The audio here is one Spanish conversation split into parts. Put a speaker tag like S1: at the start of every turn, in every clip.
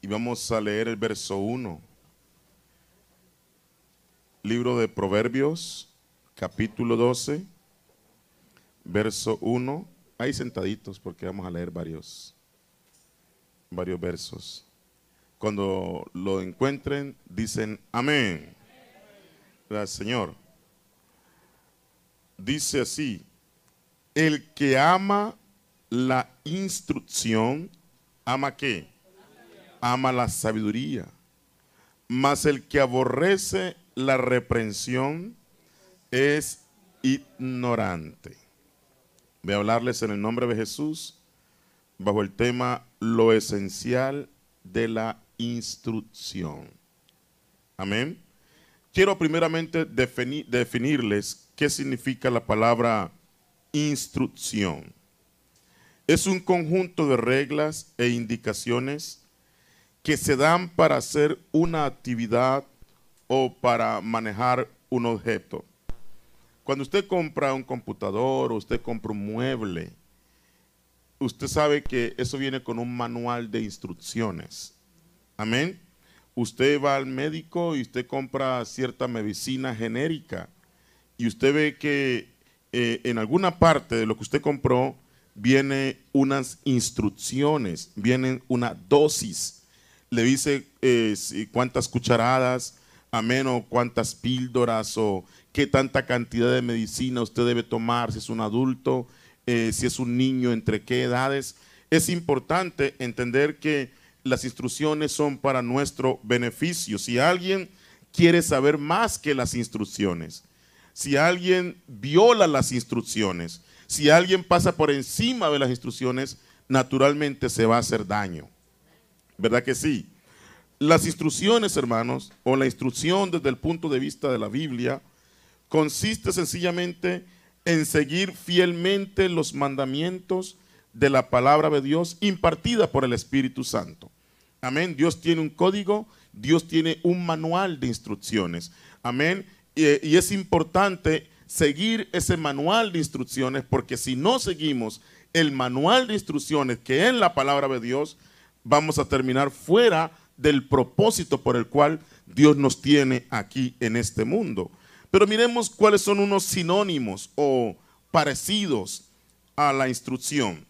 S1: y vamos a leer el verso 1. Libro de Proverbios, capítulo 12, verso 1. Ahí sentaditos porque vamos a leer varios, varios versos. Cuando lo encuentren, dicen amén. Gracias, Señor. Dice así, el que ama la instrucción, ¿ama qué? Ama la sabiduría, mas el que aborrece la reprensión es ignorante. Voy a hablarles en el nombre de Jesús bajo el tema lo esencial de la instrucción. Amén. Quiero primeramente definirles qué significa la palabra instrucción. Es un conjunto de reglas e indicaciones que se dan para hacer una actividad o para manejar un objeto. Cuando usted compra un computador o usted compra un mueble, usted sabe que eso viene con un manual de instrucciones. Amén. Usted va al médico y usted compra cierta medicina genérica y usted ve que eh, en alguna parte de lo que usted compró viene unas instrucciones, vienen una dosis le dice eh, cuántas cucharadas, amén, o cuántas píldoras, o qué tanta cantidad de medicina usted debe tomar, si es un adulto, eh, si es un niño, entre qué edades. Es importante entender que las instrucciones son para nuestro beneficio. Si alguien quiere saber más que las instrucciones, si alguien viola las instrucciones, si alguien pasa por encima de las instrucciones, naturalmente se va a hacer daño. ¿Verdad que sí? Las instrucciones, hermanos, o la instrucción desde el punto de vista de la Biblia, consiste sencillamente en seguir fielmente los mandamientos de la palabra de Dios impartida por el Espíritu Santo. Amén. Dios tiene un código, Dios tiene un manual de instrucciones. Amén. Y, y, es importante seguir ese manual de instrucciones porque si no seguimos el manual de instrucciones que es la palabra de Dios, vamos a terminar fuera del propósito por el cual Dios nos tiene aquí en este mundo. Pero miremos cuáles son unos sinónimos o parecidos a la instrucción.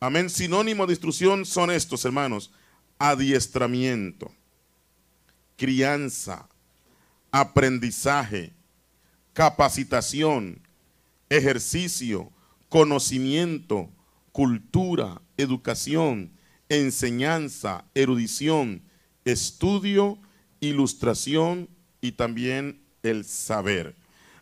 S1: Amén. Sinónimos de instrucción son estos, hermanos. Adiestramiento, crianza, aprendizaje, capacitación, ejercicio, conocimiento, cultura, educación, enseñanza, erudición, estudio, ilustración y también el saber.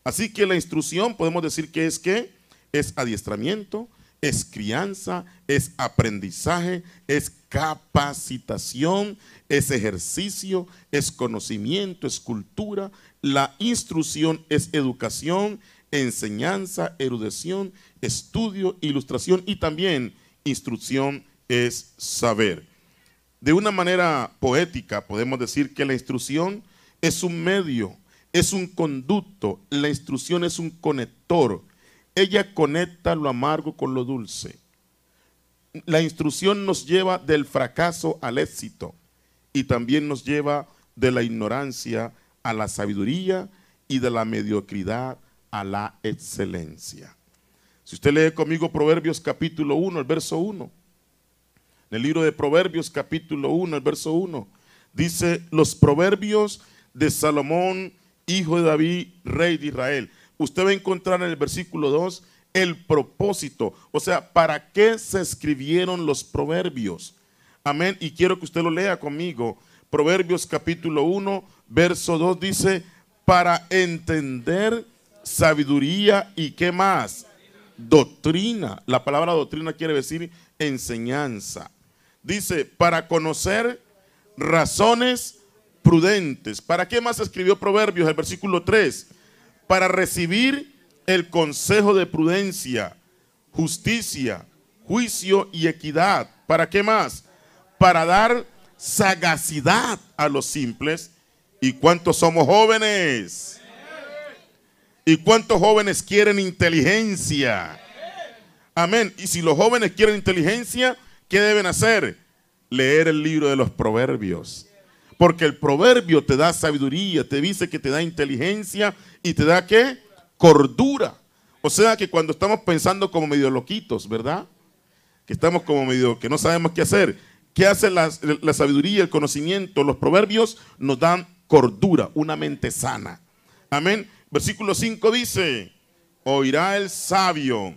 S1: Así que la instrucción podemos decir que es que es adiestramiento, es crianza, es aprendizaje, es capacitación, es ejercicio, es conocimiento, es cultura. La instrucción es educación, enseñanza, erudición, estudio, ilustración y también instrucción es saber. De una manera poética podemos decir que la instrucción es un medio, es un conducto, la instrucción es un conector. Ella conecta lo amargo con lo dulce. La instrucción nos lleva del fracaso al éxito y también nos lleva de la ignorancia a la sabiduría y de la mediocridad a la excelencia. Si usted lee conmigo Proverbios capítulo 1, el verso 1, en el libro de Proverbios capítulo 1, el verso 1, dice los proverbios de Salomón, hijo de David, rey de Israel. Usted va a encontrar en el versículo 2 el propósito, o sea, ¿para qué se escribieron los proverbios? Amén, y quiero que usted lo lea conmigo. Proverbios capítulo 1, verso 2 dice, para entender sabiduría y qué más? Doctrina. La palabra doctrina quiere decir enseñanza. Dice, para conocer razones prudentes. ¿Para qué más escribió Proverbios? El versículo 3. Para recibir el consejo de prudencia, justicia, juicio y equidad. ¿Para qué más? Para dar sagacidad a los simples. ¿Y cuántos somos jóvenes? ¿Y cuántos jóvenes quieren inteligencia? Amén. Y si los jóvenes quieren inteligencia, ¿qué deben hacer? Leer el libro de los proverbios. Porque el proverbio te da sabiduría, te dice que te da inteligencia y te da qué? Cordura. O sea que cuando estamos pensando como medio loquitos, ¿verdad? Que estamos como medio que no sabemos qué hacer. ¿Qué hace la, la sabiduría, el conocimiento? Los proverbios nos dan cordura, una mente sana. Amén. Versículo 5 dice, oirá el sabio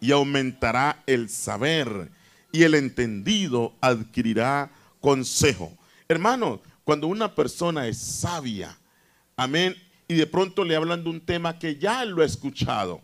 S1: y aumentará el saber y el entendido adquirirá consejo. Hermano, cuando una persona es sabia, amén, y de pronto le hablan de un tema que ya lo ha escuchado,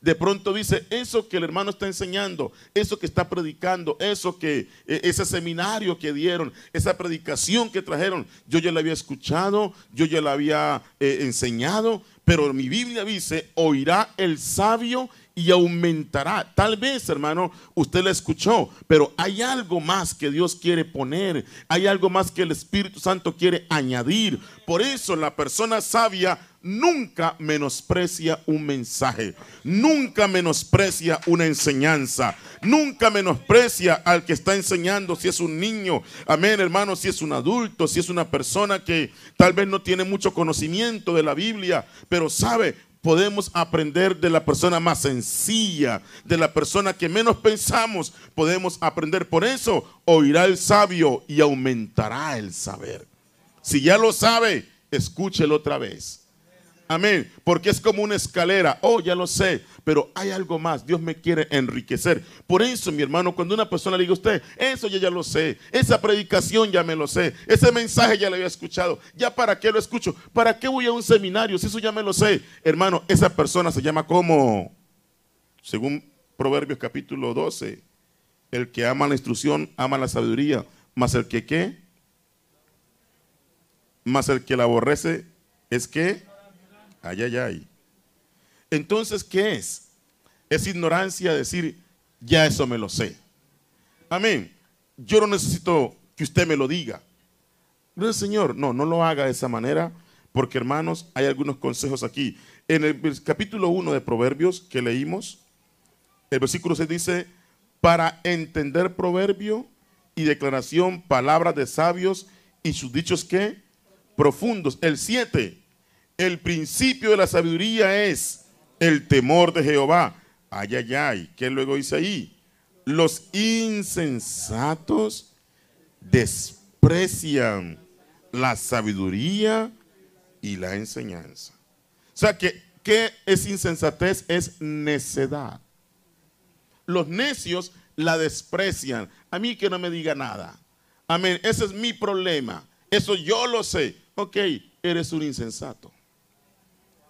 S1: de pronto dice, eso que el hermano está enseñando, eso que está predicando, eso que, e, ese seminario que dieron, esa predicación que trajeron, yo ya la había escuchado, yo ya la había eh, enseñado, pero mi Biblia dice, oirá el sabio y aumentará. Tal vez, hermano, usted la escuchó, pero hay algo más que Dios quiere poner, hay algo más que el Espíritu Santo quiere añadir. Por eso la persona sabia nunca menosprecia un mensaje, nunca menosprecia una enseñanza, nunca menosprecia al que está enseñando, si es un niño, amén hermano, si es un adulto, si es una persona que tal vez no tiene mucho conocimiento de la Biblia, pero sabe, podemos aprender de la persona más sencilla, de la persona que menos pensamos, podemos aprender. Por eso oirá el sabio y aumentará el saber. Si ya lo sabe, escúchelo otra vez. Amén. Porque es como una escalera. Oh, ya lo sé. Pero hay algo más. Dios me quiere enriquecer. Por eso, mi hermano, cuando una persona le diga a usted, eso ya, ya lo sé. Esa predicación ya me lo sé. Ese mensaje ya lo había escuchado. ¿Ya para qué lo escucho? ¿Para qué voy a un seminario? Si eso ya me lo sé. Hermano, esa persona se llama como, según Proverbios capítulo 12, el que ama la instrucción, ama la sabiduría. Más el que qué? Más el que la aborrece es que Ay, ay, ay. Entonces, ¿qué es? Es ignorancia decir, ya eso me lo sé. Amén. Yo no necesito que usted me lo diga. Señor, no, no lo haga de esa manera, porque hermanos, hay algunos consejos aquí. En el capítulo 1 de Proverbios que leímos, el versículo 6 dice, para entender proverbio y declaración, palabras de sabios y sus dichos que profundos. El 7, el principio de la sabiduría es el temor de Jehová. Ay, ay, ay. ¿Qué luego dice ahí? Los insensatos desprecian la sabiduría y la enseñanza. O sea que, ¿qué es insensatez? Es necedad. Los necios la desprecian. A mí que no me diga nada. Amén. Ese es mi problema. Eso yo lo sé. Ok, eres un insensato.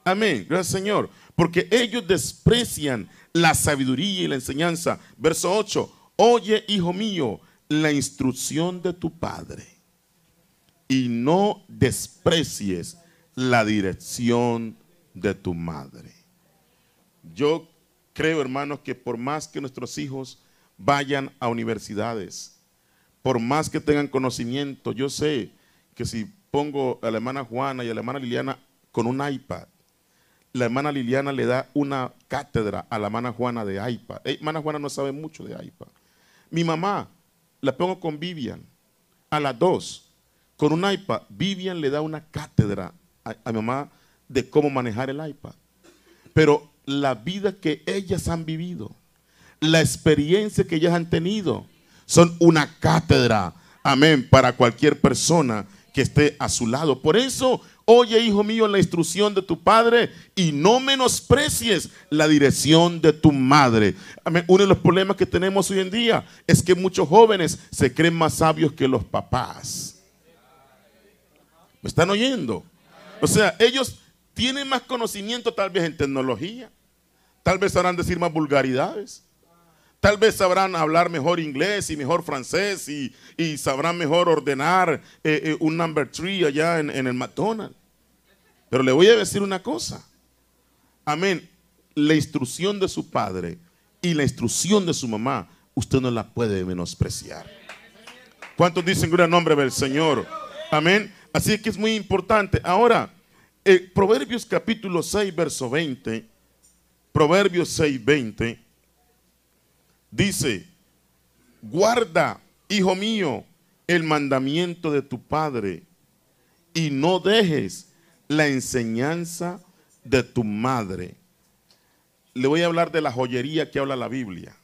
S1: Amén. Gracias Señor. Porque ellos desprecian la sabiduría y la enseñanza. Verso 8. Oye, hijo mío, la instrucción de tu padre. Y no desprecies la dirección de tu madre. Yo creo, hermanos, que por más que nuestros hijos vayan a universidades, por más que tengan conocimiento, yo sé que si pongo a la hermana Juana y a la hermana Liliana con un iPad, la hermana Liliana le da una cátedra a la hermana Juana de AIPA. La hermana Juana no sabe mucho de AIPA. Mi mamá, la pongo con Vivian, a las dos, con un iPad. Vivian le da una cátedra a, a mi mamá de cómo manejar el iPad. Pero la vida que ellas han vivido, la experiencia que ellas han tenido, son una cátedra, amén, para cualquier persona que esté a su lado. Por eso Oye, hijo mío, la instrucción de tu padre y no menosprecies la dirección de tu madre. Uno de los problemas que tenemos hoy en día es que muchos jóvenes se creen más sabios que los papás. ¿Me están oyendo? O sea, ellos tienen más conocimiento tal vez en tecnología. Tal vez sabrán decir más vulgaridades. Tal vez sabrán hablar mejor inglés y mejor francés y, y sabrán mejor ordenar eh, eh, un number three allá en, en el McDonald's. Pero le voy a decir una cosa. Amén. La instrucción de su padre y la instrucción de su mamá, usted no la puede menospreciar. ¿Cuántos dicen gran nombre del Señor? Amén. Así que es muy importante. Ahora, eh, Proverbios capítulo 6, verso 20. Proverbios 6, 20. Dice, guarda, hijo mío, el mandamiento de tu padre y no dejes la enseñanza de tu madre. Le voy a hablar de la joyería que habla la Biblia.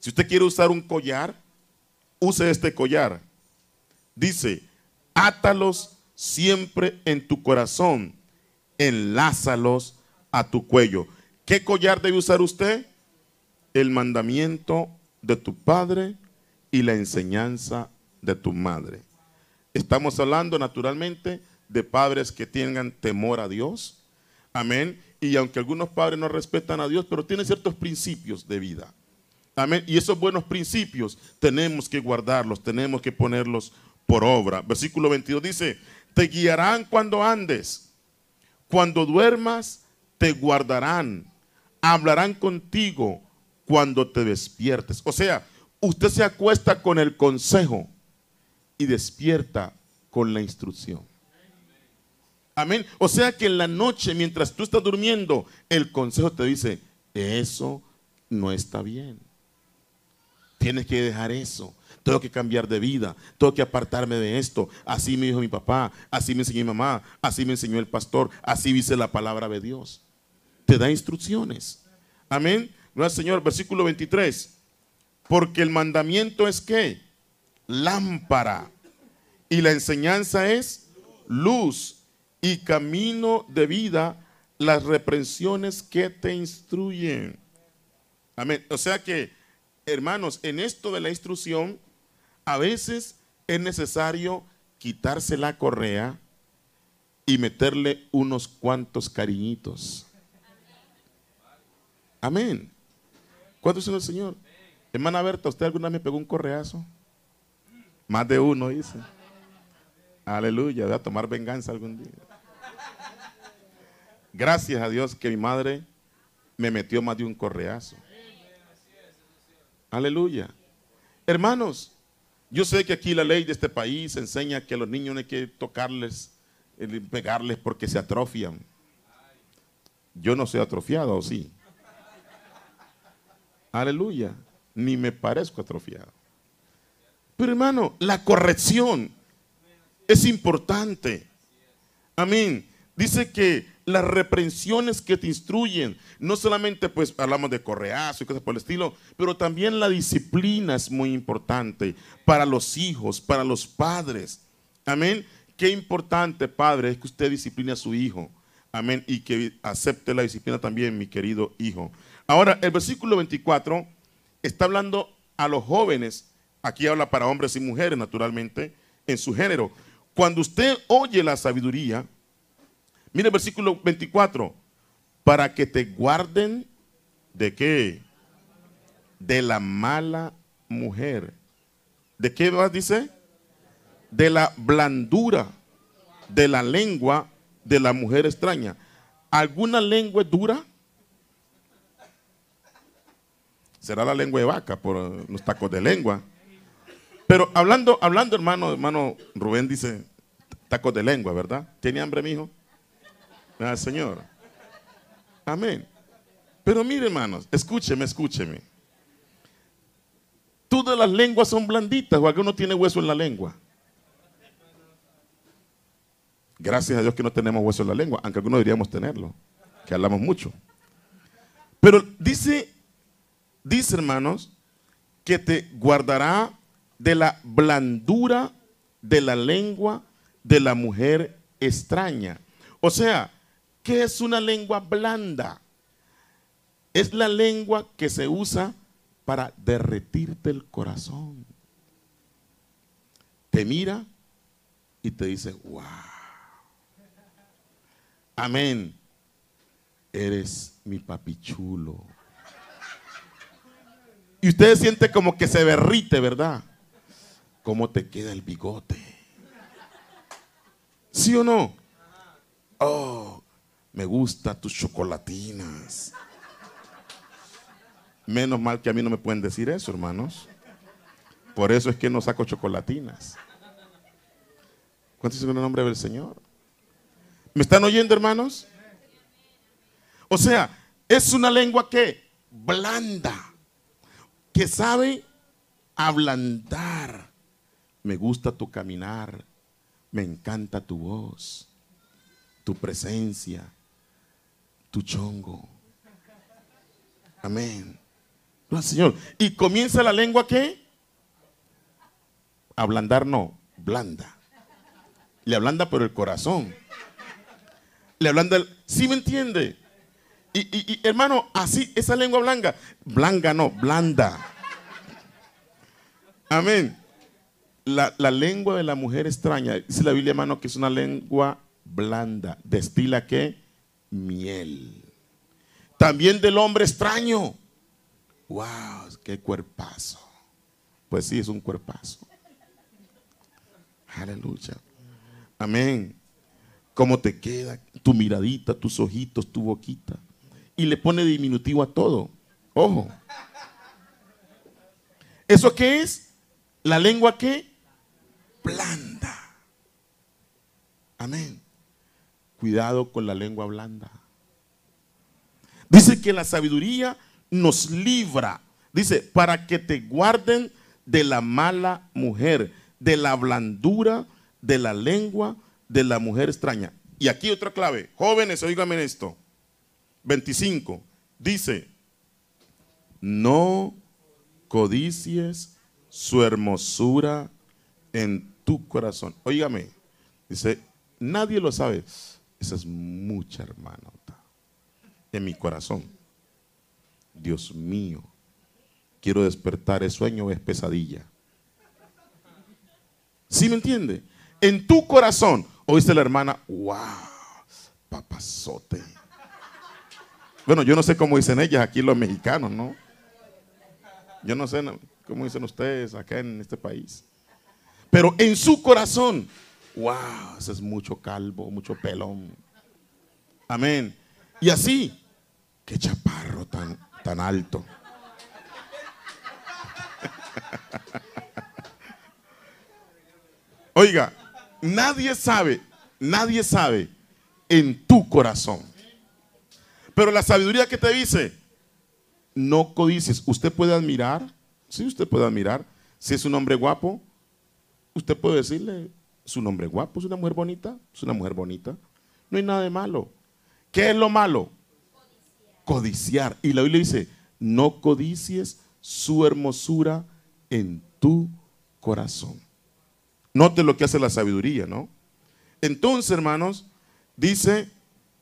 S1: Si usted quiere usar un collar, use este collar. Dice, átalos siempre en tu corazón, enlázalos a tu cuello. ¿Qué collar debe usar usted? El mandamiento de tu padre y la enseñanza de tu madre. Estamos hablando naturalmente de padres que tengan temor a Dios. Amén. Y aunque algunos padres no respetan a Dios, pero tienen ciertos principios de vida. Amén. Y esos buenos principios tenemos que guardarlos, tenemos que ponerlos por obra. Versículo 22 dice, te guiarán cuando andes, cuando duermas, te guardarán, hablarán contigo cuando te despiertes. O sea, usted se acuesta con el consejo y despierta con la instrucción. Amén. O sea que en la noche, mientras tú estás durmiendo, el consejo te dice, eso no está bien. Tienes que dejar eso. Tengo que cambiar de vida. Tengo que apartarme de esto. Así me dijo mi papá. Así me enseñó mi mamá. Así me enseñó el pastor. Así dice la palabra de Dios. Te da instrucciones. Amén. No Señor. Versículo 23. Porque el mandamiento es que lámpara. Y la enseñanza es luz y camino de vida las reprensiones que te instruyen. Amén. O sea que, hermanos, en esto de la instrucción, a veces es necesario quitarse la correa y meterle unos cuantos cariñitos. Amén. ¿Cuánto es el Señor? Hermana Berta, ¿usted alguna vez me pegó un correazo? Más de uno, dice. Aleluya, voy a tomar venganza algún día. Gracias a Dios que mi madre me metió más de un correazo. Aleluya. Hermanos, yo sé que aquí la ley de este país enseña que a los niños no hay que tocarles, eh, pegarles porque se atrofian. Yo no soy atrofiado, ¿o sí? Aleluya. Ni me parezco atrofiado. Pero hermano, la corrección es importante. Amén. Dice que las reprensiones que te instruyen, no solamente pues hablamos de correazo y cosas por el estilo, pero también la disciplina es muy importante para los hijos, para los padres. Amén. Qué importante, padre, es que usted discipline a su hijo. Amén. Y que acepte la disciplina también, mi querido hijo. Ahora, el versículo 24 está hablando a los jóvenes. Aquí habla para hombres y mujeres, naturalmente, en su género. Cuando usted oye la sabiduría, Mire el versículo 24. Para que te guarden de qué? De la mala mujer. ¿De qué más dice? De la blandura de la lengua de la mujer extraña. ¿Alguna lengua es dura? Será la lengua de vaca por los tacos de lengua. Pero hablando, hablando, hermano, hermano Rubén dice tacos de lengua, ¿verdad? ¿Tiene hambre, mi hijo? Ah, Señor. Amén. Pero mire, hermanos, escúcheme, escúcheme. Todas las lenguas son blanditas o alguno tiene hueso en la lengua. Gracias a Dios que no tenemos hueso en la lengua, aunque algunos deberíamos tenerlo, que hablamos mucho. Pero dice, dice hermanos, que te guardará de la blandura de la lengua de la mujer extraña. O sea, ¿Qué es una lengua blanda? Es la lengua que se usa para derretirte el corazón. Te mira y te dice, wow. Amén. Eres mi papi chulo. Y usted siente como que se derrite, ¿verdad? ¿Cómo te queda el bigote? ¿Sí o no? Oh, me gustan tus chocolatinas. Menos mal que a mí no me pueden decir eso, hermanos. Por eso es que no saco chocolatinas. ¿Cuántos dicen el nombre del Señor? ¿Me están oyendo, hermanos? O sea, es una lengua que blanda, que sabe ablandar. Me gusta tu caminar, me encanta tu voz, tu presencia, tu chongo. Amén. Señor. Y comienza la lengua que ablandar no, blanda. Le ablanda por el corazón. Le ablanda el... ¿Sí me entiende? Y, hermano, así, esa lengua blanca, blanca no, blanda. Amén. La, la, lengua de la mujer extraña, dice la Biblia, hermano, que es una lengua blanda. ¿Destila qué? Miel. También del hombre extraño. ¡Wow! ¡Qué cuerpazo! Pues sí, es un cuerpazo. Aleluya. Amén. ¿Cómo te queda tu miradita, tus ojitos, tu boquita? Y le pone diminutivo a todo. Ojo. ¿Eso qué es? La lengua que blanda. Amén. Cuidado con la lengua blanda. Dice que la sabiduría nos libra. Dice, para que te guarden de la mala mujer, de la blandura, de la lengua de la mujer extraña. Y aquí otra clave. Jóvenes, oígame esto. 25 dice, no codicies su hermosura en tu corazón. Óigame, dice, nadie lo sabe. Esa es mucha hermana en mi corazón. Dios mío, quiero despertar, ¿es sueño o es pesadilla? ¿Sí me entiende? En tu corazón, oíste la hermana, wow, papazote. Bueno, yo no sé cómo dicen ellas aquí los mexicanos, ¿no? Yo no sé cómo dicen ustedes acá en este país. Pero en su corazón, wow, ese es mucho calvo, mucho pelón. Amén. Y así, qué chaparro tan, tan alto. Oiga, nadie sabe, nadie sabe en tu corazón pero la sabiduría que te dice, no codices. Usted puede admirar, sí, usted puede admirar. Si es un hombre guapo, usted puede decirle, su nombre guapo, es una mujer bonita, es una mujer bonita. No hay nada de malo. ¿Qué es lo malo? Codiciar. Y la Biblia dice, no codicies su hermosura en tu corazón. Note lo que hace la sabiduría, ¿no? Entonces, hermanos, dice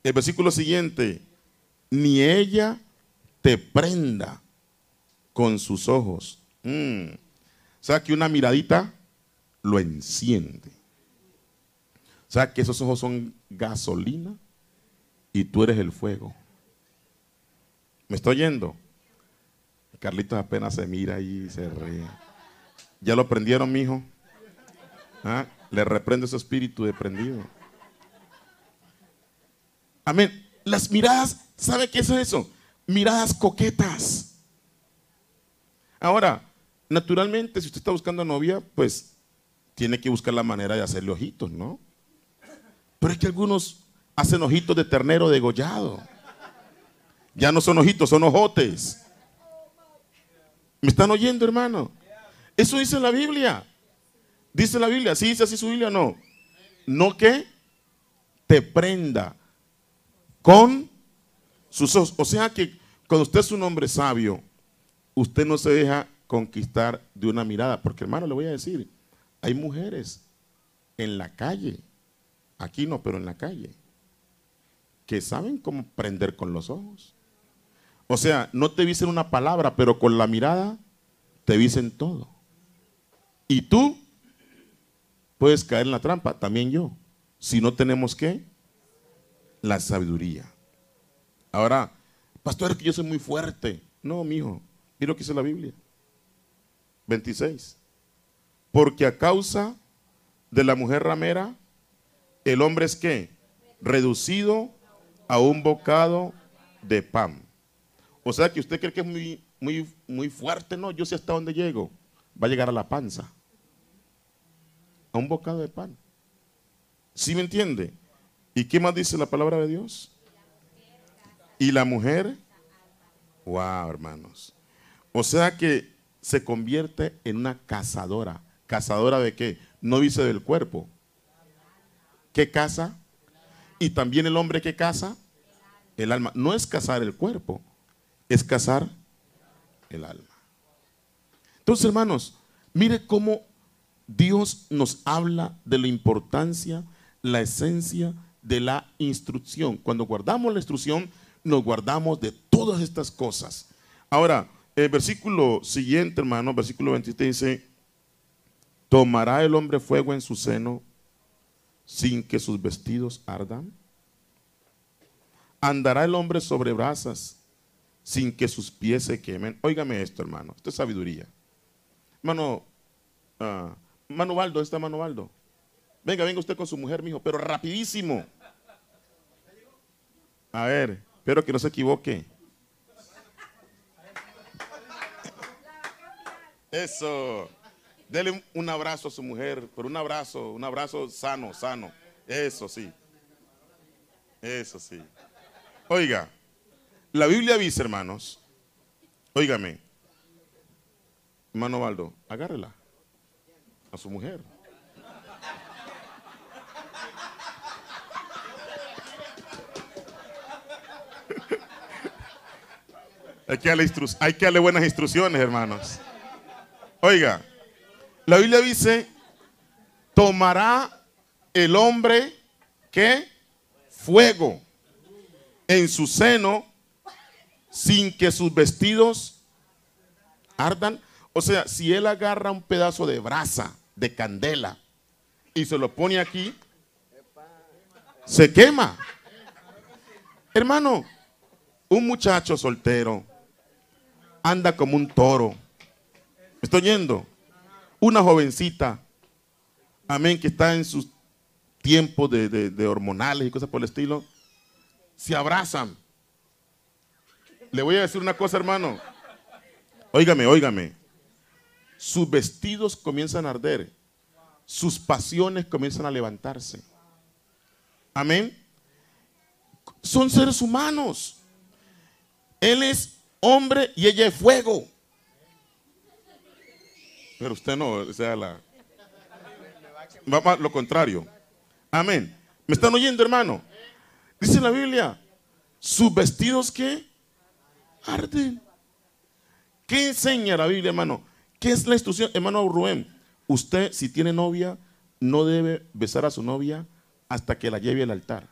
S1: el versículo siguiente, ni ella te prenda con sus ojos. Mm. O sea que una miradita lo enciende. O sea que esos ojos son gasolina y tú eres el fuego. ¿Me estoy oyendo? Carlitos apenas se mira y se ríe. ¿Ya lo prendieron, mijo? ¿Ah? Le reprende ese espíritu de prendido. Amén. Las miradas ¿Sabe qué es eso? Miradas coquetas. Ahora, naturalmente, si usted está buscando novia, pues tiene que buscar la manera de hacerle ojitos, ¿no? Pero es que algunos hacen ojitos de ternero degollado. Ya no son ojitos, son ojotes. ¿Me están oyendo, hermano? Eso dice la Biblia. Dice la Biblia, ¿sí dice así su Biblia? No. No que te prenda con sus ojos. O sea que cuando usted es un hombre sabio, usted no se deja conquistar de una mirada. Porque hermano, le voy a decir, hay mujeres en la calle, aquí no, pero en la calle, que saben cómo prender con los ojos. O sea, no te dicen una palabra, pero con la mirada te dicen todo. Y tú puedes caer en la trampa, también yo, si no tenemos que la sabiduría. Ahora, pastor, es que yo soy muy fuerte. No, mijo, mira lo que dice la Biblia. 26. Porque a causa de la mujer ramera, el hombre es que reducido a un bocado de pan. O sea que usted cree que es muy, muy, muy fuerte, no, yo sé hasta dónde llego. Va a llegar a la panza. A un bocado de pan. ¿Sí me entiende? ¿Y qué más dice la palabra de Dios? Y la mujer, wow, hermanos. O sea que se convierte en una cazadora. ¿Cazadora de qué? No dice del cuerpo. ¿Qué caza? Y también el hombre que caza, el alma. No es cazar el cuerpo, es cazar el alma. Entonces, hermanos, mire cómo Dios nos habla de la importancia, la esencia de la instrucción. Cuando guardamos la instrucción, nos guardamos de todas estas cosas. Ahora, el versículo siguiente, hermano, versículo 27 dice, ¿tomará el hombre fuego en su seno sin que sus vestidos ardan? ¿Andará el hombre sobre brasas sin que sus pies se quemen? Óigame esto, hermano, esto es sabiduría. Hermano, uh, ¿está Mano Baldo? Venga, venga usted con su mujer, mijo, pero rapidísimo. A ver, espero que no se equivoque. Eso. Dele un abrazo a su mujer, pero un abrazo, un abrazo sano, sano. Eso sí. Eso sí. Oiga, la Biblia dice, hermanos, óigame, hermano Baldo, agárrela a su mujer. Hay que, darle buenas instrucciones, hermanos. Oiga, la Biblia dice, tomará el hombre que fuego en su seno sin que sus vestidos ardan. O sea, si él agarra un pedazo de brasa, de candela, y se lo pone aquí, se quema. Hermano, un muchacho soltero anda como un toro. ¿Me estoy yendo? Una jovencita, amén, que está en sus tiempos de, hormonales y cosas por el estilo, se abrazan. Le voy a decir una cosa, hermano. Óigame, óigame. Sus vestidos comienzan a arder. Sus pasiones comienzan a levantarse. Amén. Son seres humanos. Él es hombre y ella es fuego. Pero usted no, sea, la... Vamos lo contrario. Amén. ¿Me están oyendo, hermano? Dice la Biblia, sus vestidos que arden. ¿Qué enseña la Biblia, hermano? ¿Qué es la instrucción, hermano Rubén? Usted, si tiene novia, no debe besar a su novia hasta que la lleve al altar.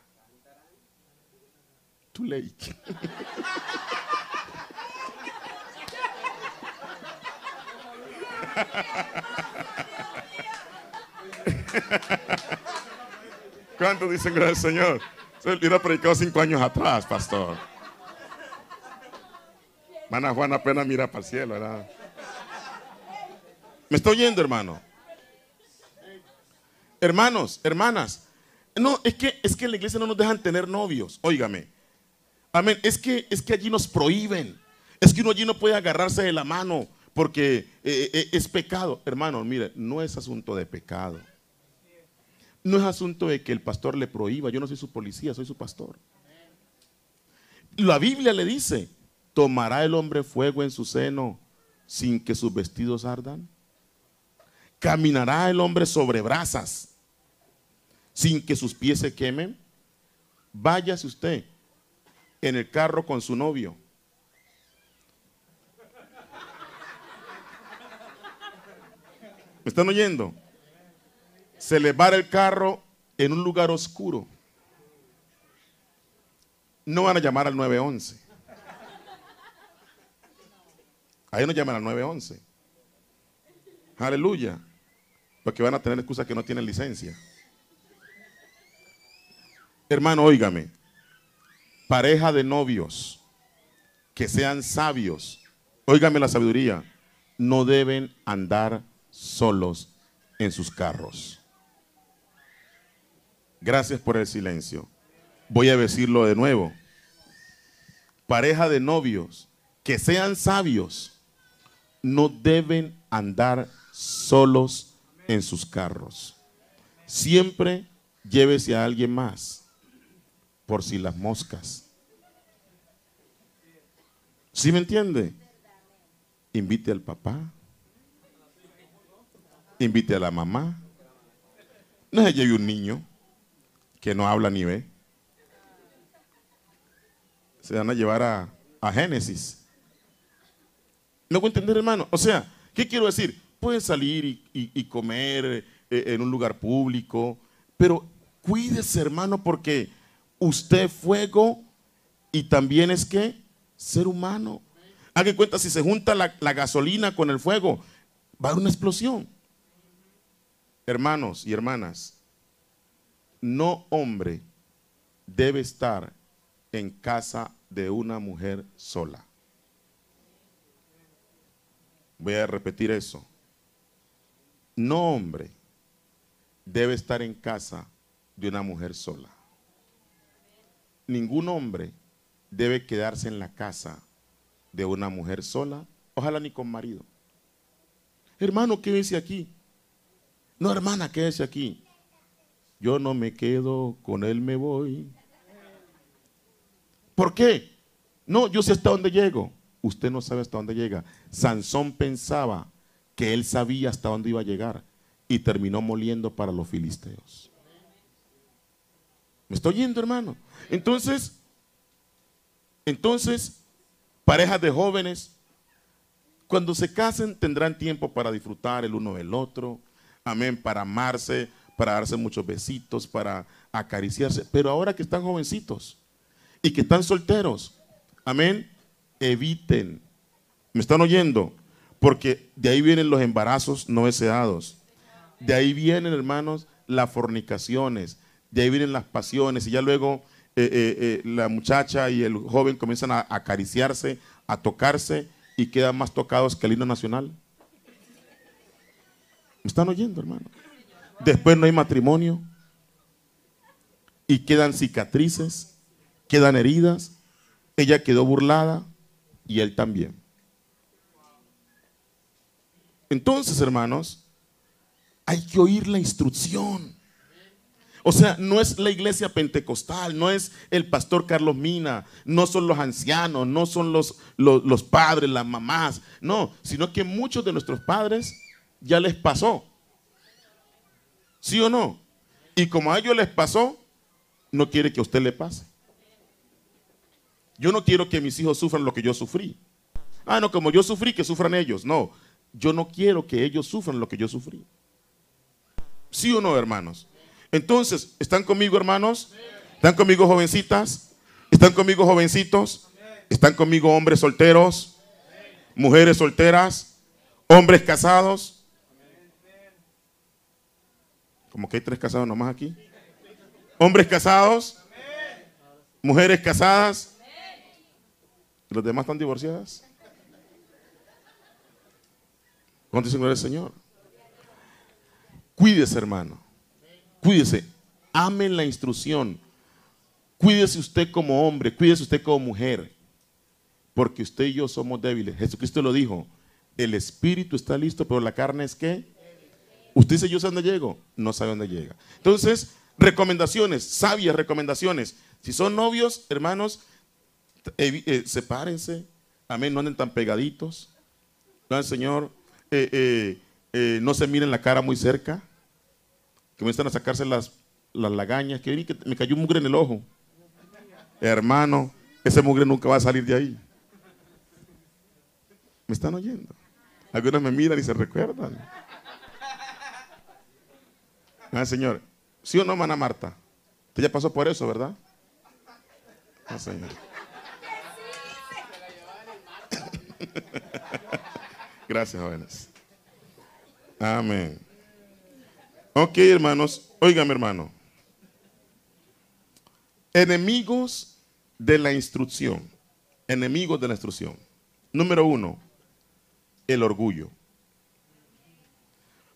S1: Too late. ¿Cuántos dicen gracias al Señor? Se hubiera predicado cinco años atrás, pastor. Mana Juana apenas mira para el cielo, ¿verdad? ¿Me está oyendo, hermano? Hermanos, hermanas. No, es que, es que en la iglesia no nos dejan tener novios. Óigame. Amén. Es que, es que allí nos prohíben. Es que uno allí no puede agarrarse de la mano porque eh, eh, es pecado. Hermano, mire, no es asunto de pecado. No es asunto de que el pastor le prohíba. Yo no soy su policía, soy su pastor. La Biblia le dice, ¿tomará el hombre fuego en su seno sin que sus vestidos ardan? ¿Caminará el hombre sobre brasas sin que sus pies se quemen? Váyase usted en el carro con su novio ¿Me están oyendo? Se le va el carro en un lugar oscuro. No van a llamar al 911. Ahí no llaman al 911. Aleluya. Porque van a tener excusas que no tienen licencia. Hermano, óigame. Pareja de novios que sean sabios. Óigame la sabiduría no deben andar solos en sus carros. Gracias por el silencio. Voy a decirlo de nuevo. Pareja de novios que sean sabios no deben andar solos en sus carros. Siempre llévese a alguien más por si las moscas. ¿Sí me entiende? Invite al papá. Invite a la mamá. No se lleve un niño que no habla ni ve. Se van a llevar a, a Génesis. ¿No voy a entender, hermano? O sea, ¿qué quiero decir? Pueden salir y, comer eh, en un lugar público, pero cuídese, hermano, porque usted fuego y también es que ser humano. Haga cuenta, si se junta la, la gasolina con el fuego, va a haber una explosión. Hermanos y hermanas, no hombre debe estar en casa de una mujer sola. Voy a repetir eso. No hombre debe estar en casa de una mujer sola. Ningún hombre debe quedarse en la casa de una mujer sola, ojalá ni con marido. Hermano, quédese aquí. No, hermana, quédese aquí. Yo no me quedo, con él me voy. ¿Por qué? No, yo sé hasta dónde llego. Usted no sabe hasta dónde llega. Sansón pensaba que él sabía hasta dónde iba a llegar y terminó moliendo para los filisteos. ¿Me estoy yendo, hermano? Entonces, entonces, parejas de jóvenes, cuando se casen tendrán tiempo para disfrutar el uno del otro, amén, para amarse, para darse muchos besitos, para acariciarse. Pero ahora que están jovencitos y que están solteros, amén, eviten. ¿Me están oyendo? Porque de ahí vienen los embarazos no deseados. De ahí vienen, hermanos, las fornicaciones. De ahí vienen las pasiones. Y ya luego eh, eh, eh, la muchacha y el joven comienzan a, acariciarse, a tocarse y quedan más tocados que el himno nacional. ¿Me están oyendo, hermano? Después no hay matrimonio y quedan cicatrices, quedan heridas. Ella quedó burlada y él también. Entonces, hermanos, hay que oír la instrucción. O sea, no es la iglesia pentecostal, no es el pastor Carlos Mina, no son los ancianos, no son los, los, padres, las mamás, no, sino que muchos de nuestros padres ya les pasó. ¿Sí o no? Y como a ellos les pasó, no quiere que a usted le pase. Yo no quiero que mis hijos sufran lo que yo sufrí. Ah, no, como yo sufrí, que sufran ellos. No, yo no quiero que ellos sufran lo que yo sufrí. ¿Sí o no, hermanos? Entonces, ¿están conmigo, hermanos? ¿Están conmigo, jovencitas? ¿Están conmigo, jovencitos? ¿Están conmigo, hombres solteros? ¿Mujeres solteras? ¿Hombres casados? Como que hay tres casados nomás aquí. ¿Hombres casados? ¿Mujeres casadas? ¿Los demás están divorciadas? ¿Cuánto es Señor? Cuídese, hermano. Cuídese. Amen la instrucción. Cuídese usted como hombre, cuídese usted como mujer. Porque usted y yo somos débiles. Jesucristo lo dijo. El espíritu está listo, pero la carne es qué? Usted dice, yo sé dónde llego. No sabe dónde llega. Entonces, recomendaciones, sabias recomendaciones. Si son novios, hermanos, eh, sepárense. Amén, no anden tan pegaditos. No, Señor, eh, eh, no se miren la cara muy cerca comienzan a sacarse las, las lagañas, que, que me cayó mugre en el ojo. Hermano, ese mugre nunca va a salir de ahí. ¿Me están oyendo? Algunos me miran y se recuerdan. Ah, Señor. ¿Sí o no, mana Marta? Usted ya pasó por eso, ¿verdad? Ah. Gracias, jóvenes. Amén. Ok, hermanos, óigame, hermano. Enemigos de la instrucción. Enemigos de la instrucción. Número uno, el orgullo.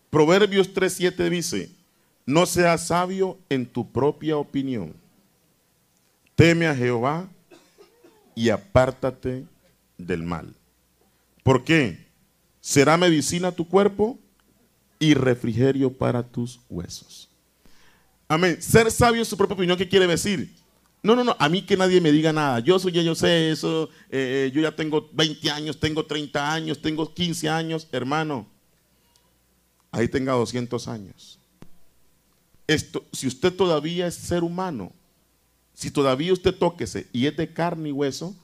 S1: Proverbios 3:7 dice, no seas sabio en tu propia opinión. Teme a Jehová y apártate del mal. ¿Por qué? Será medicina tu cuerpo y refrigerio para tus huesos. Amén. Ser sabio en su propia opinión, ¿qué quiere decir? No, no, no, a mí que nadie me diga nada. Yo soy yo sé eso. Eh, eh, yo ya tengo 20 años, tengo 30 años, tengo 15 años. Hermano, ahí tenga 200 años. Esto, si usted todavía es ser humano, si todavía usted tóquese y es de carne y hueso,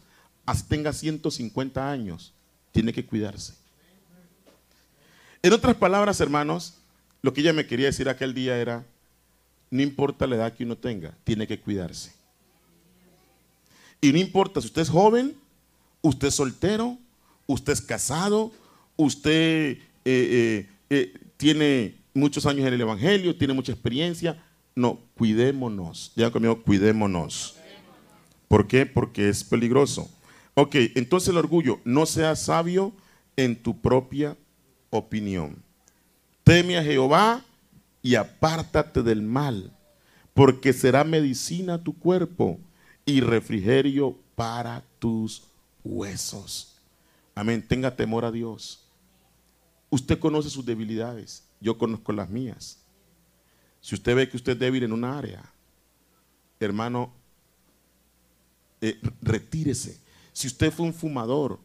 S1: así tenga 150 años, tiene que cuidarse. En otras palabras, hermanos, lo que ella me quería decir aquel día era, no importa la edad que uno tenga, tiene que cuidarse. Y no importa si usted es joven, usted es soltero, usted es casado, usted eh, eh, eh, tiene muchos años en el Evangelio, tiene mucha experiencia. No, cuidémonos. Ya conmigo, cuidémonos. ¿Por qué? Porque es peligroso. Ok, entonces el orgullo, no seas sabio en tu propia opinión. Teme a Jehová y apártate del mal, porque será medicina tu cuerpo y refrigerio para tus huesos. Amén. Tenga temor a Dios. Usted conoce sus debilidades. Yo conozco las mías. Si usted ve que usted es débil en una área, hermano, eh, retírese. Si usted fue un fumador,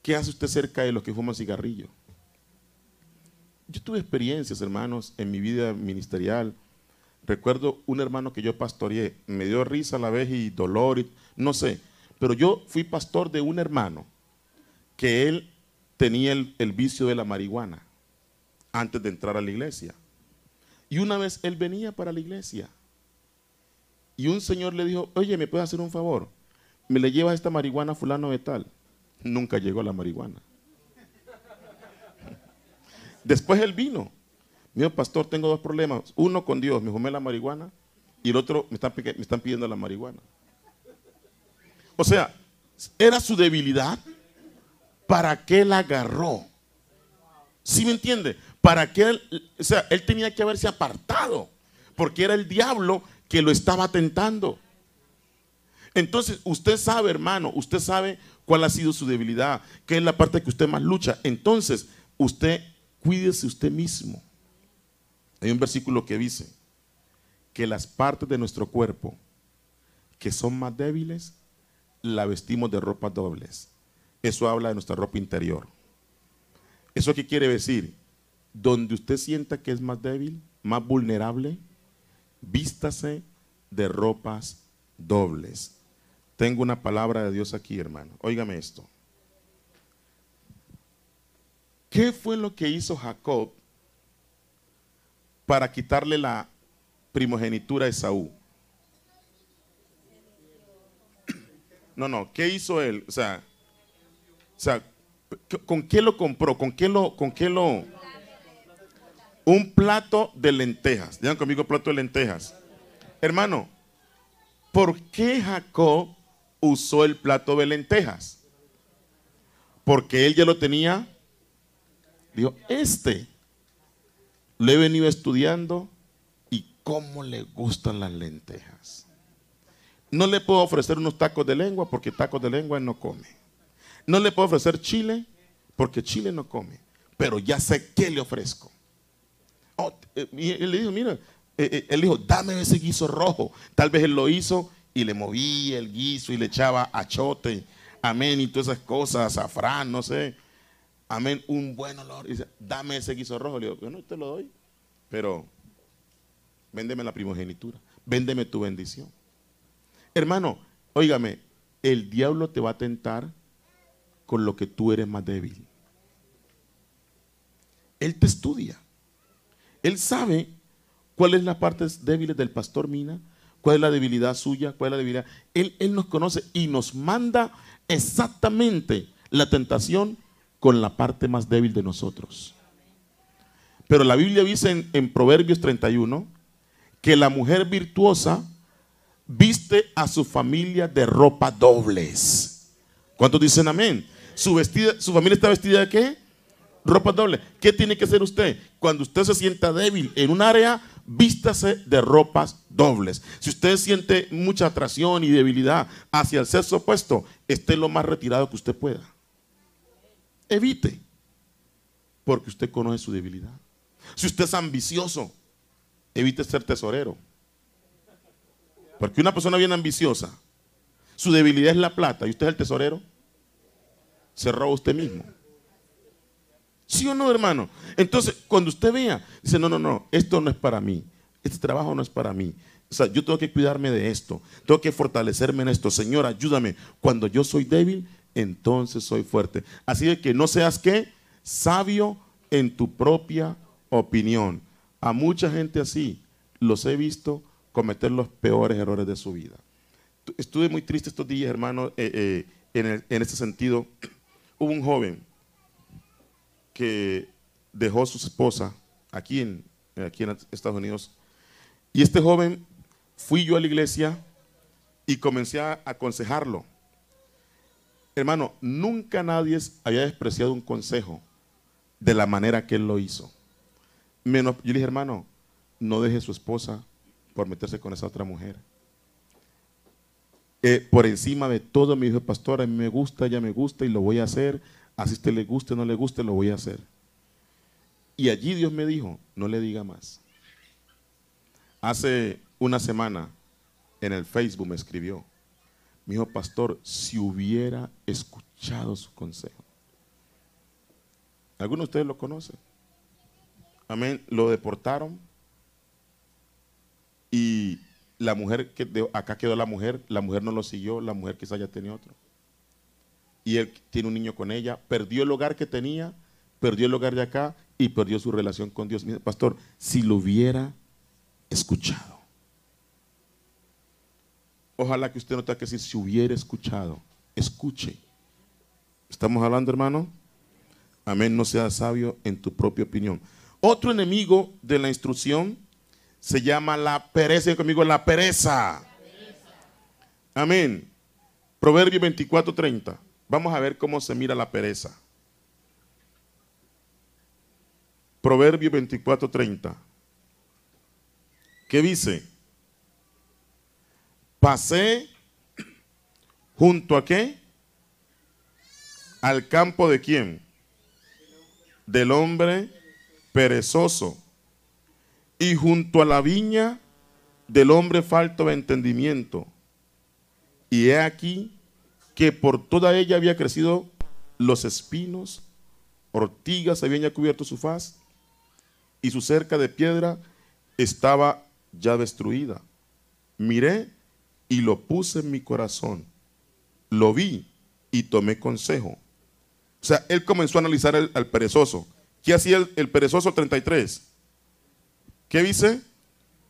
S1: ¿qué hace usted cerca de los que fuman cigarrillo? Yo tuve experiencias, hermanos, en mi vida ministerial Recuerdo un hermano que yo pastoreé, me dio risa a la vez y dolor, y, no sé, pero yo fui pastor de un hermano que él tenía el, el vicio de la marihuana antes de entrar a la iglesia. Y una vez él venía para la iglesia y un señor le dijo, oye, ¿me puedes hacer un favor? ¿Me le llevas esta marihuana fulano de tal? Nunca llegó la marihuana. Después él vino Mío, pastor, tengo dos problemas. Uno con Dios, me fumé la marihuana. Y el otro, me están, me están pidiendo la marihuana. O sea, era su debilidad. ¿Para qué la agarró? ¿Sí me entiende? ¿Para qué? Él, o sea, él tenía que haberse apartado. Porque era el diablo que lo estaba tentando. Entonces, usted sabe, hermano, usted sabe cuál ha sido su debilidad, qué es la parte que usted más lucha. Entonces, usted cuídese usted mismo. Hay un versículo que dice que las partes de nuestro cuerpo que son más débiles, la vestimos de ropas dobles. Eso habla de nuestra ropa interior. ¿Eso qué quiere decir? Donde usted sienta que es más débil, más vulnerable, vístase de ropas dobles. Tengo una palabra de Dios aquí, hermano. Óigame esto. ¿Qué fue lo que hizo Jacob para quitarle la primogenitura a Esaú. No, no, ¿qué hizo él? O sea, o sea, ¿con qué lo compró? ¿Con qué lo, con qué lo? Un plato de lentejas. Digan conmigo plato de lentejas. Hermano, ¿por qué Jacob usó el plato de lentejas? Porque él ya lo tenía. Dijo, este lo he venido estudiando y cómo le gustan las lentejas. No le puedo ofrecer unos tacos de lengua porque tacos de lengua no come. No le puedo ofrecer chile porque chile no come. Pero ya sé qué le ofrezco. Oh, eh, él le dijo, mira, eh, eh, él dijo, dame ese guiso rojo. Tal vez él lo hizo y le movía el guiso y le echaba achote, amén, y todas esas cosas, azafrán, no sé amén, un buen olor. Dice, dame ese guiso rojo. Le digo, yo no te lo doy, pero véndeme la primogenitura, véndeme tu bendición. Hermano, óigame, el diablo te va a tentar con lo que tú eres más débil. Él te estudia. Él sabe cuáles son las partes débiles del pastor Mina, cuál es la debilidad suya, cuál es la debilidad. Él, él nos conoce y nos manda exactamente la tentación con la parte más débil de nosotros. Pero la Biblia dice en, Proverbios 31 que la mujer virtuosa viste a su familia de ropa dobles. ¿Cuántos dicen amén? Su, vestida, su familia está vestida de qué? Ropa doble. ¿Qué tiene que hacer usted? Cuando usted se sienta débil en un área, vístase de ropas dobles. Si usted siente mucha atracción y debilidad hacia el sexo opuesto, esté lo más retirado que usted pueda. Evite, porque usted conoce su debilidad. Si usted es ambicioso, evite ser tesorero. Porque una persona bien ambiciosa, su debilidad es la plata y usted es el tesorero, se roba usted mismo. ¿Sí o no, hermano? Entonces, cuando usted vea, dice, no, no, no, esto no es para mí. Este trabajo no es para mí. O sea, yo tengo que cuidarme de esto. Tengo que fortalecerme en esto. Señor, ayúdame. Cuando yo soy débil, entonces soy fuerte. Así de que no seas que sabio en tu propia opinión. A mucha gente así los he visto cometer los peores errores de su vida. Estuve muy triste estos días, hermano, eh, eh, en, este sentido. Hubo un joven que dejó su esposa aquí en, aquí en Estados Unidos. Y este joven fui yo a la iglesia y comencé a aconsejarlo. Hermano, nunca nadie había despreciado un consejo de la manera que él lo hizo. Yo le dije, hermano, no deje a su esposa por meterse con esa otra mujer. Eh, por encima de todo, me dijo, pastor, a mí me gusta, ya me gusta y lo voy a hacer. Así usted le guste o no le guste, lo voy a hacer. Y allí Dios me dijo, no le diga más. Hace una semana en el Facebook me escribió, me dijo, pastor, si hubiera escuchado su consejo. ¿Alguno de ustedes lo conoce? Amén. Lo deportaron y la mujer que acá quedó la mujer, la mujer no lo siguió, la mujer quizá ya tenía otro. Y él tiene un niño con ella, perdió el hogar que tenía, perdió el hogar de acá y perdió su relación con Dios. pastor, si lo hubiera escuchado. Ojalá que usted no tenga que decir, si hubiera escuchado, escuche. ¿Estamos hablando, hermano? Amén, no sea sabio en tu propia opinión. Otro enemigo de la instrucción se llama la pereza. conmigo, la pereza. Amén. Proverbio 24:30. Vamos a ver cómo se mira la pereza. Proverbio 24:30. ¿Qué dice? Pasé junto a qué? Al campo de quién? Del hombre perezoso y junto a la viña del hombre falto de entendimiento. Y he aquí que por toda ella había crecido los espinos, ortigas habían ya cubierto su faz, y su cerca de piedra estaba ya destruida. Miré y lo puse en mi corazón. Lo vi y tomé consejo. O sea, él comenzó a analizar al perezoso. ¿Qué hacía el, el perezoso 33? ¿Qué dice?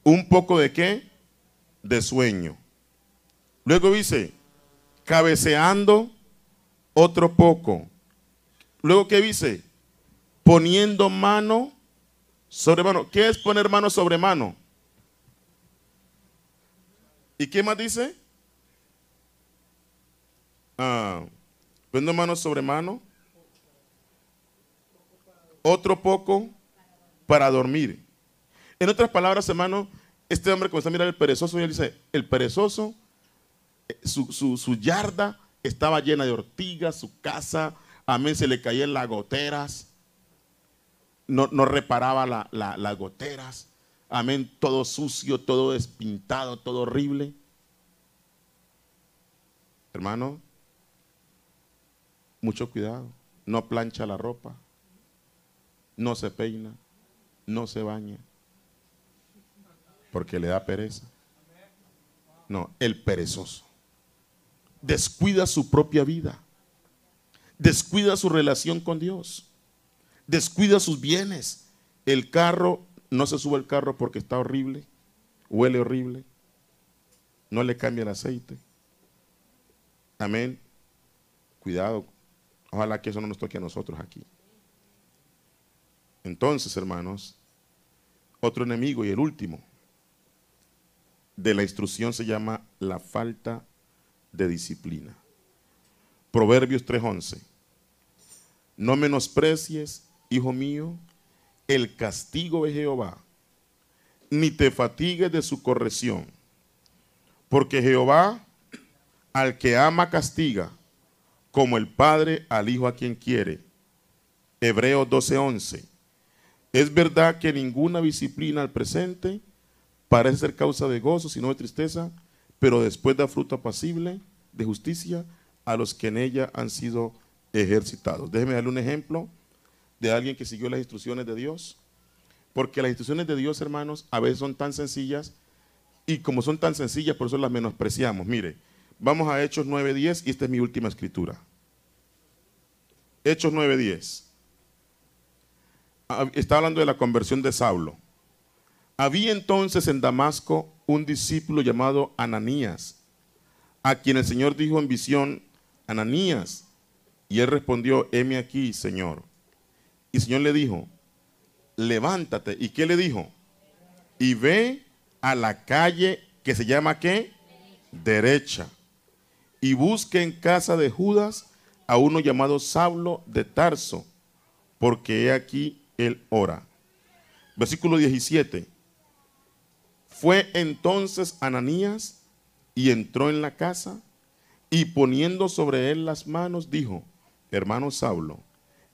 S1: Un poco de qué? De sueño. Luego dice, cabeceando otro poco. Luego, ¿qué dice? Poniendo mano sobre mano. ¿Qué es poner mano sobre mano? ¿Y qué más dice? Ah, poniendo mano sobre mano. Otro poco para dormir. En otras palabras, hermano, este hombre comienza a mirar el perezoso y él dice, el perezoso, eh, su, yarda estaba llena de ortigas, su casa, amén, se le caían las goteras, no, reparaba las goteras, amén, todo sucio, todo despintado, todo horrible. Hermano, mucho cuidado, no plancha la ropa, no se peina, no se baña porque le da pereza. No, el perezoso. Descuida su propia vida. Descuida su relación con Dios. Descuida sus bienes. El carro, no se sube el carro porque está horrible, huele horrible. No le cambia el aceite. Amén. Cuidado. Ojalá que eso no nos toque a nosotros aquí. Entonces, hermanos, otro enemigo y el último de la instrucción se llama la falta de disciplina. Proverbios 3:11. no menosprecies, hijo mío, el castigo de Jehová, ni te fatigues de su corrección, porque Jehová al que ama castiga, como el padre al hijo a quien quiere. Hebreos 12:11. Es verdad que ninguna disciplina al presente parece ser causa de gozo, sino de tristeza, pero después da fruto apacible de justicia a los que en ella han sido ejercitados. Déjeme darle un ejemplo de alguien que siguió las instrucciones de Dios. Porque las instrucciones de Dios, hermanos, a veces son tan sencillas y como son tan sencillas, por eso las menospreciamos. Mire, vamos a Hechos 9.10 y esta es mi última escritura. Hechos 9.10. Ah, está hablando de la conversión de Saulo. Había entonces en Damasco un discípulo llamado Ananías, a quien el Señor dijo en visión, Ananías. Y él respondió, heme aquí, Señor. Y el Señor le dijo, levántate. ¿Y qué le dijo? Y ve a la calle que se llama qué? Derecha. Y busque en casa de Judas a uno llamado Saulo de Tarso, porque he aquí él ora. Versículo 17. Fue entonces Ananías y entró en la casa y poniendo sobre él las manos dijo, hermano Saulo,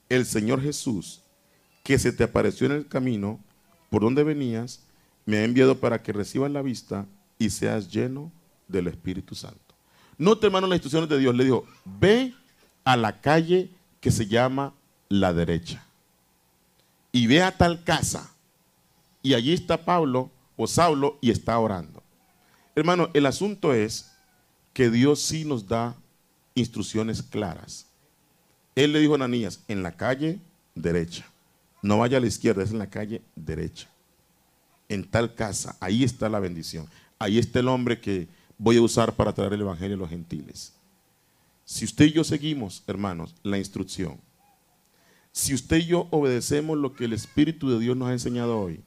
S1: el Señor Jesús, que se te apareció en el camino por donde venías, me ha enviado para que recibas la vista y seas lleno del Espíritu Santo. Note, hermano, las instrucciones de Dios. Le dijo, ve a la calle que se llama la derecha y ve a tal casa. Y allí está Pablo o Saulo y está orando. Hermano, el asunto es que Dios sí nos da instrucciones claras. Él le dijo a Ananías, en la calle derecha. No vaya a la izquierda, es en la calle derecha. En tal casa, ahí está la bendición. Ahí está el hombre que voy a usar para traer el Evangelio a los gentiles. Si usted y yo seguimos, hermanos, la instrucción, si usted y yo obedecemos lo que el Espíritu de Dios nos ha enseñado hoy,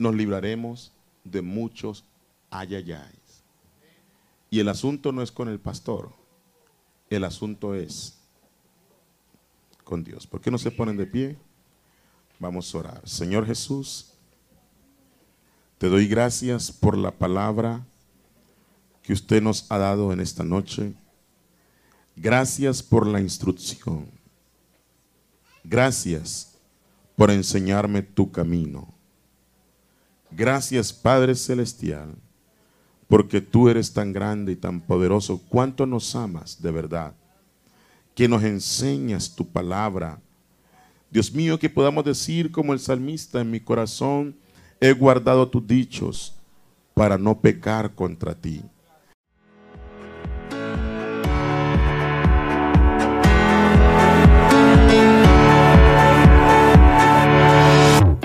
S1: nos libraremos de muchos ayayayes. Y el asunto no es con el pastor, el asunto es con Dios. ¿Por qué no se ponen de pie? Vamos a orar. Señor Jesús, te doy gracias por la palabra que usted nos ha dado en esta noche. Gracias por la instrucción. Gracias por enseñarme tu camino. Gracias Padre Celestial, porque tú eres tan grande y tan poderoso. Cuánto nos amas de verdad que nos enseñas tu palabra. Dios mío, que podamos decir como el salmista, en mi corazón he guardado tus dichos para no pecar contra ti.